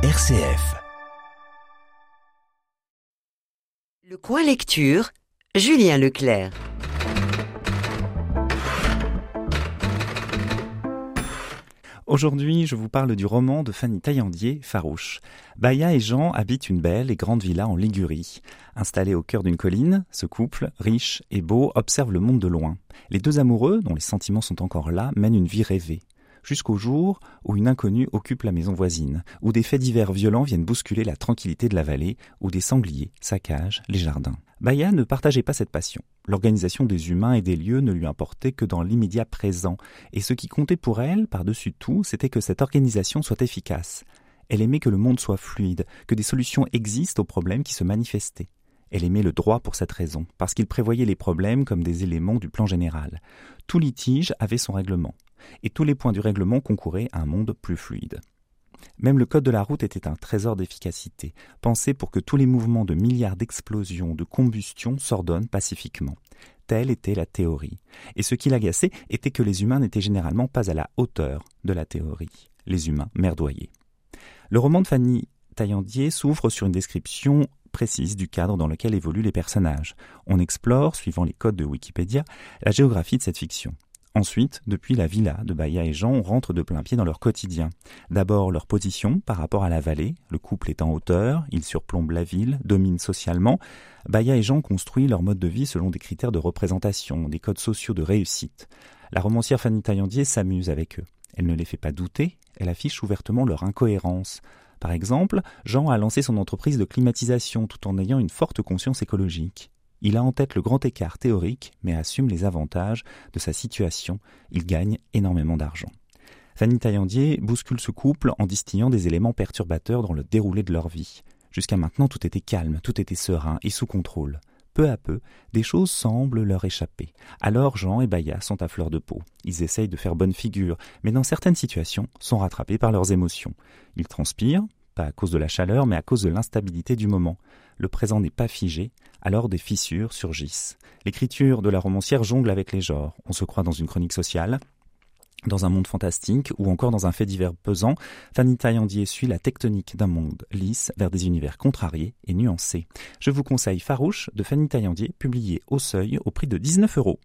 RCF. Le coin lecture, Julien Leclerc. Aujourd'hui, je vous parle du roman de Fanny Taillandier, Farouche. Baya et Jean habitent une belle et grande villa en Ligurie. Installés au cœur d'une colline, ce couple, riche et beau, observe le monde de loin. Les deux amoureux, dont les sentiments sont encore là, mènent une vie rêvée jusqu'au jour où une inconnue occupe la maison voisine, où des faits divers violents viennent bousculer la tranquillité de la vallée, où des sangliers saccagent les jardins. Baya ne partageait pas cette passion. L'organisation des humains et des lieux ne lui importait que dans l'immédiat présent, et ce qui comptait pour elle, par-dessus tout, c'était que cette organisation soit efficace. Elle aimait que le monde soit fluide, que des solutions existent aux problèmes qui se manifestaient. Elle aimait le droit pour cette raison, parce qu'il prévoyait les problèmes comme des éléments du plan général. Tout litige avait son règlement et tous les points du règlement concouraient à un monde plus fluide. Même le code de la route était un trésor d'efficacité, pensé pour que tous les mouvements de milliards d'explosions, de combustions s'ordonnent pacifiquement. Telle était la théorie. Et ce qui l'agaçait était que les humains n'étaient généralement pas à la hauteur de la théorie. Les humains merdoyés. Le roman de Fanny Taillandier s'ouvre sur une description précise du cadre dans lequel évoluent les personnages. On explore, suivant les codes de Wikipédia, la géographie de cette fiction. Ensuite, depuis la villa de Baya et Jean, on rentre de plein pied dans leur quotidien. D'abord leur position par rapport à la vallée, le couple est en hauteur, il surplombe la ville, domine socialement. Baya et Jean construisent leur mode de vie selon des critères de représentation, des codes sociaux de réussite. La romancière Fanny Taillandier s'amuse avec eux. Elle ne les fait pas douter, elle affiche ouvertement leur incohérence. Par exemple, Jean a lancé son entreprise de climatisation tout en ayant une forte conscience écologique. Il a en tête le grand écart théorique, mais assume les avantages de sa situation. Il gagne énormément d'argent. Fanny Taillandier bouscule ce couple en distillant des éléments perturbateurs dans le déroulé de leur vie. Jusqu'à maintenant, tout était calme, tout était serein et sous contrôle. Peu à peu, des choses semblent leur échapper. Alors Jean et Baya sont à fleur de peau. Ils essayent de faire bonne figure, mais dans certaines situations, sont rattrapés par leurs émotions. Ils transpirent, pas à cause de la chaleur, mais à cause de l'instabilité du moment. Le présent n'est pas figé, alors des fissures surgissent. L'écriture de la romancière jongle avec les genres. On se croit dans une chronique sociale, dans un monde fantastique ou encore dans un fait divers pesant, Fanny Taillandier suit la tectonique d'un monde lisse vers des univers contrariés et nuancés. Je vous conseille Farouche de Fanny Taillandier, publié au seuil au prix de 19 euros.